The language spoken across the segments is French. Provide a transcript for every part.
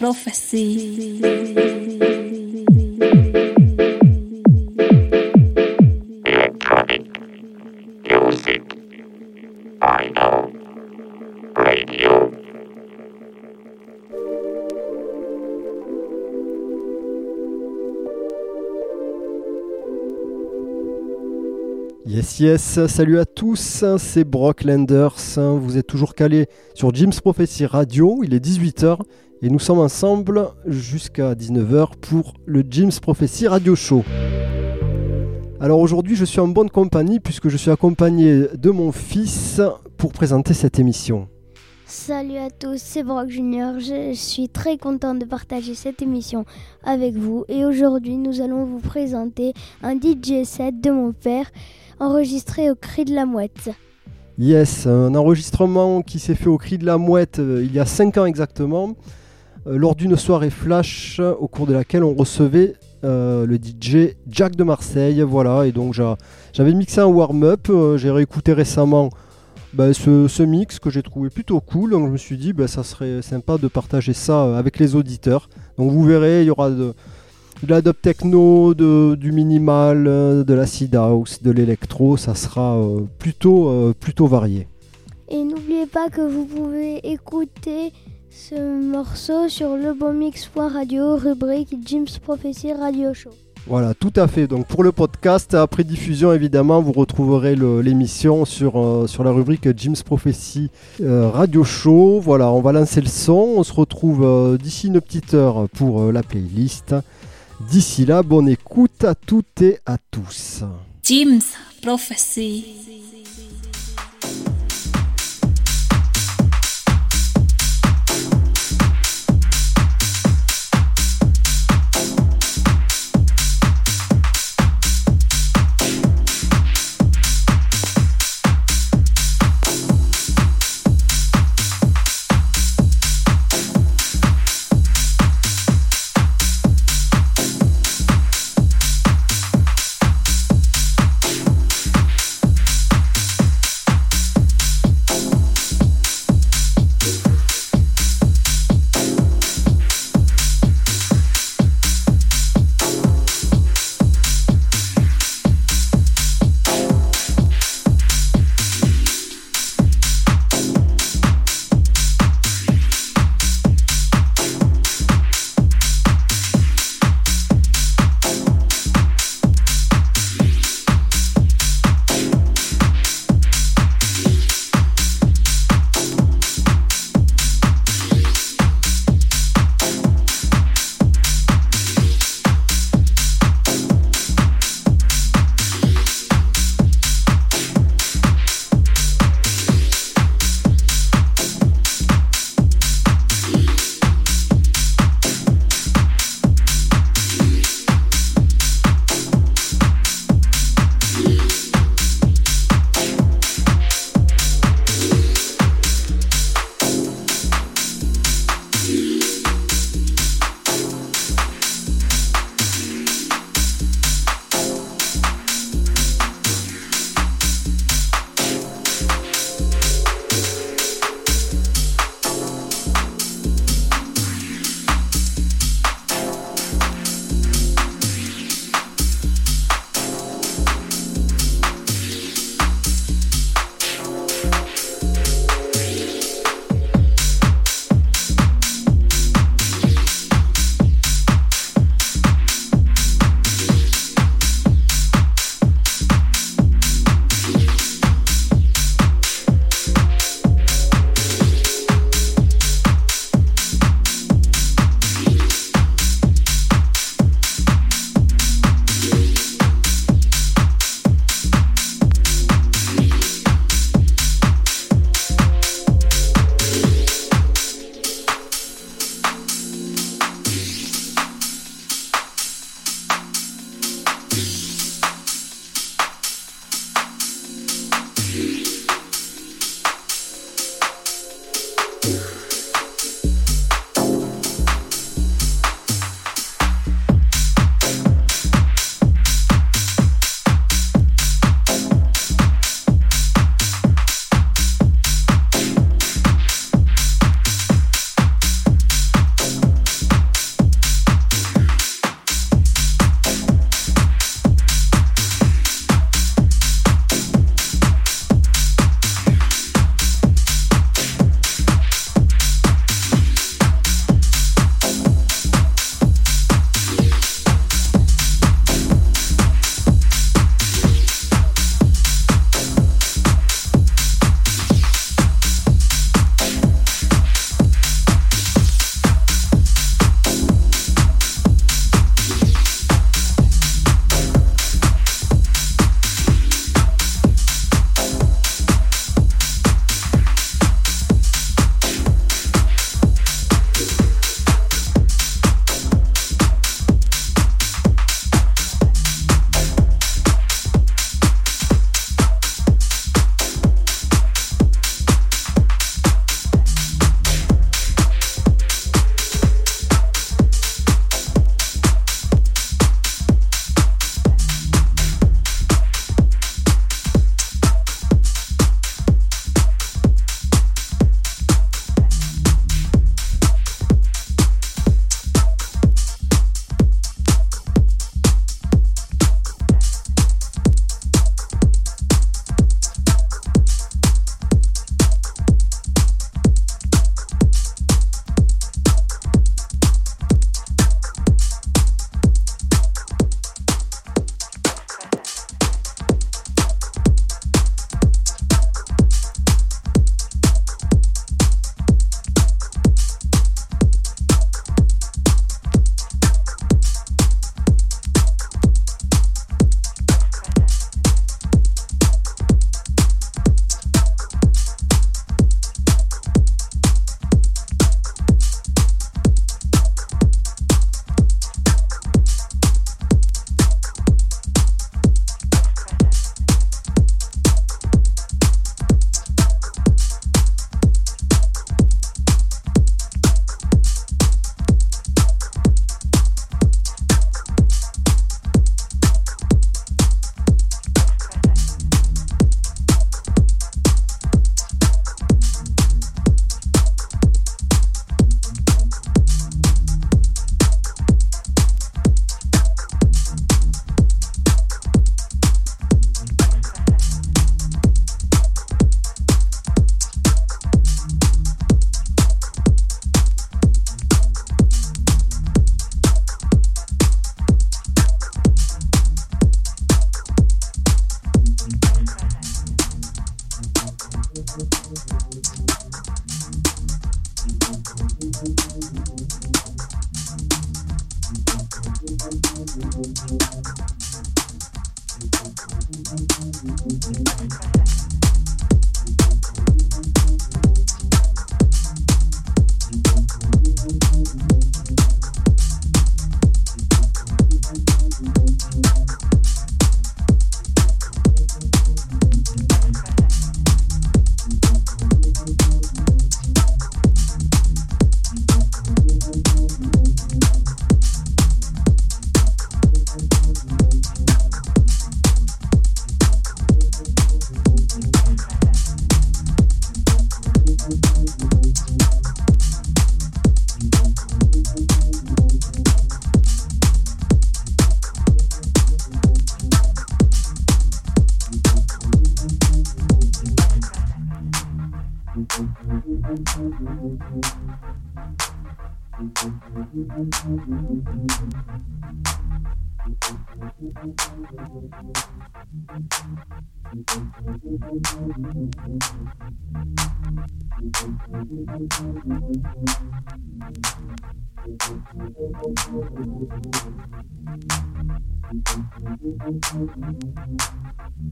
Prophecy. Yes, yes, salut à tous, c'est Brock Landers. Vous êtes toujours calé sur Jim's Prophecy Radio, il est 18h et nous sommes ensemble jusqu'à 19h pour le Jim's Prophecy Radio Show. Alors aujourd'hui, je suis en bonne compagnie puisque je suis accompagné de mon fils pour présenter cette émission. Salut à tous, c'est Brock Junior. Je suis très content de partager cette émission avec vous et aujourd'hui nous allons vous présenter un DJ set de mon père enregistré au cri de la mouette. Yes, un enregistrement qui s'est fait au cri de la mouette euh, il y a 5 ans exactement, lors d'une soirée flash au cours de laquelle on recevait euh, le DJ Jack de Marseille. Voilà, et donc j'a- j'avais mixé un warm-up, euh, j'ai réécouté récemment bah, ce, mix que j'ai trouvé plutôt cool, donc je me suis dit bah, ça serait sympa de partager ça euh, avec les auditeurs. Donc vous verrez, il y aura de, de la techno, du minimal, euh, de l'acid house, de l'électro, ça sera euh, plutôt, euh, plutôt varié. Et n'oubliez pas que vous pouvez écouter ce morceau sur lebonmix.radio, rubrique Jim's Prophecy Radio Show. Voilà, tout à fait. Donc pour le podcast, après diffusion, évidemment, vous retrouverez le- l'émission sur, euh, sur la rubrique Jim's Prophecy euh, Radio Show. Voilà, on va lancer le son. On se retrouve euh, d'ici une petite heure pour euh, la playlist. D'ici là, bonne écoute à toutes et à tous. Jim's Prophecy.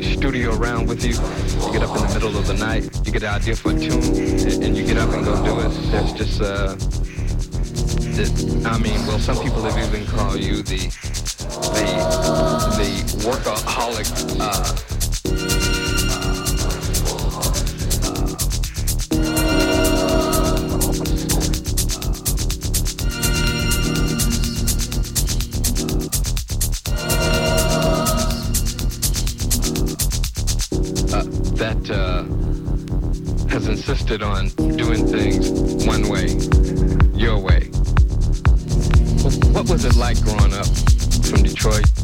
studio around with you. You get up in the middle of the night, you get an idea for a tune, and you get up and go do it. It's just, uh, it, I mean, well, some people have even called you the, the, the workaholic, uh, insisted on doing things one way, your way. What was it like growing up from Detroit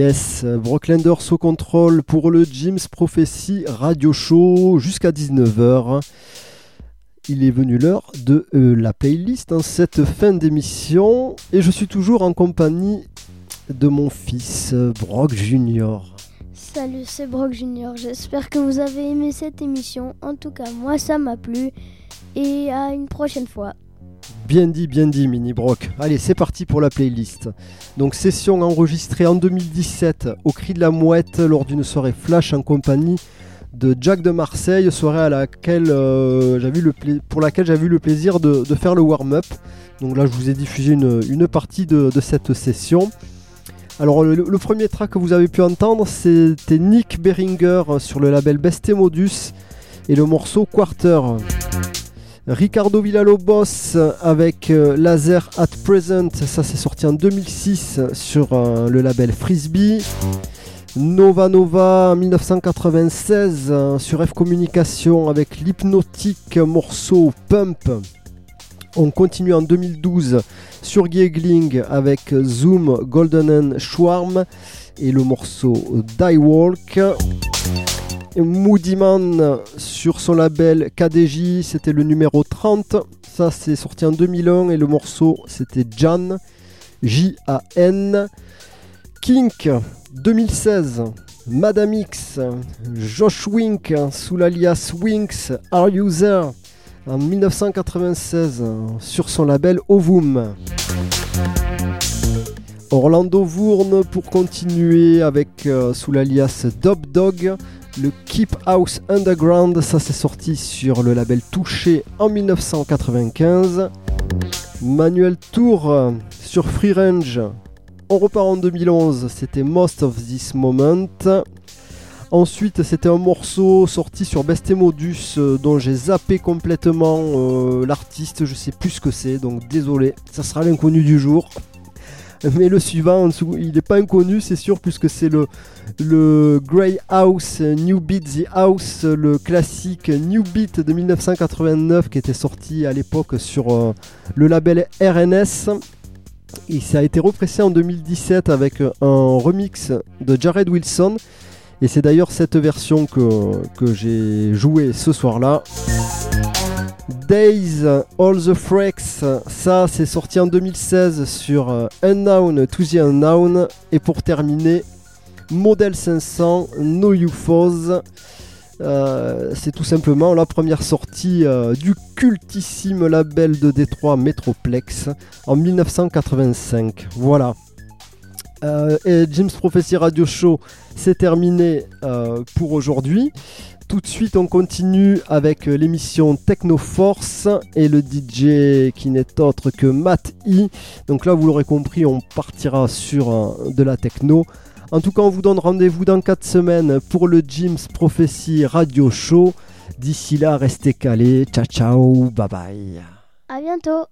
Yes, Brocklanders au contrôle pour le Jim's Prophecy Radio Show jusqu'à 19h. Il est venu l'heure de euh, la playlist en cette fin d'émission et je suis toujours en compagnie de mon fils Brock Junior. Salut, c'est Brock Junior. J'espère que vous avez aimé cette émission. En tout cas, moi, ça m'a plu. Et à une prochaine fois. Bien dit, bien dit, Mini Brock. Allez, c'est parti pour la playlist. Donc, session enregistrée en 2017 au Cri de la Mouette lors d'une soirée flash en compagnie de Jack de Marseille, soirée euh, pour laquelle j'avais eu le plaisir de, faire le warm-up. Donc là, je vous ai diffusé une, partie de, cette session. Alors, le, premier track que vous avez pu entendre, c'était Nick Beringer sur le label Beste Modus et le morceau Quarter. Ricardo Villalobos avec euh, Laser at Present, ça c'est sorti en 2006 sur euh, le label Frisbee. Nova Nova 1996 euh, sur F Communication avec l'hypnotique morceau Pump. On continue en 2012 sur Giggling avec Zoom, Golden Schwarm et le morceau Die Walk. Moody Man sur son label KDJ, c'était le numéro 30. Ça, c'est sorti en 2001 et le morceau, c'était Jan, J-A-N. Kink 2016, Madame X, Josh Wink sous l'alias Winks, Are You There? En 1996 sur son label Ovum. Orlando Vourne pour continuer avec euh, sous l'alias Dub Dog le Keep House Underground, ça s'est sorti sur le label Touché en 1995. Manuel Tour euh, sur Free Range, on repart en 2011, c'était Most of This Moment. Ensuite, c'était un morceau sorti sur Best Modus euh, dont j'ai zappé complètement euh, l'artiste, je sais plus ce que c'est, donc désolé, ça sera l'inconnu du jour. Mais le suivant, il n'est pas inconnu, c'est sûr, puisque c'est le, le Grey House, New Beat The House, le classique New Beat de 1989 qui était sorti à l'époque sur euh, le label RNS. Et ça a été repressé en 2017 avec un remix de Jared Wilson. Et c'est d'ailleurs cette version que, que j'ai joué ce soir-là. Days, All the Freaks, ça c'est sorti en 2016 sur euh, Unknown to the Unknown. Et pour terminer, Model 500, No UFOs. Euh, c'est tout simplement la première sortie euh, du cultissime label de Détroit Metroplex en 1985. Voilà. et James Prophecy Radio Show, c'est terminé pour aujourd'hui. Tout de suite, on continue avec euh, l'émission Techno Force et le DJ qui n'est autre que Matt E. Donc là, vous l'aurez compris, on partira sur euh, de la techno. En tout cas, on vous donne rendez-vous dans 4 semaines pour le Jim's Prophecy Radio Show. D'ici là, restez calés. Ciao, ciao, bye bye. À bientôt.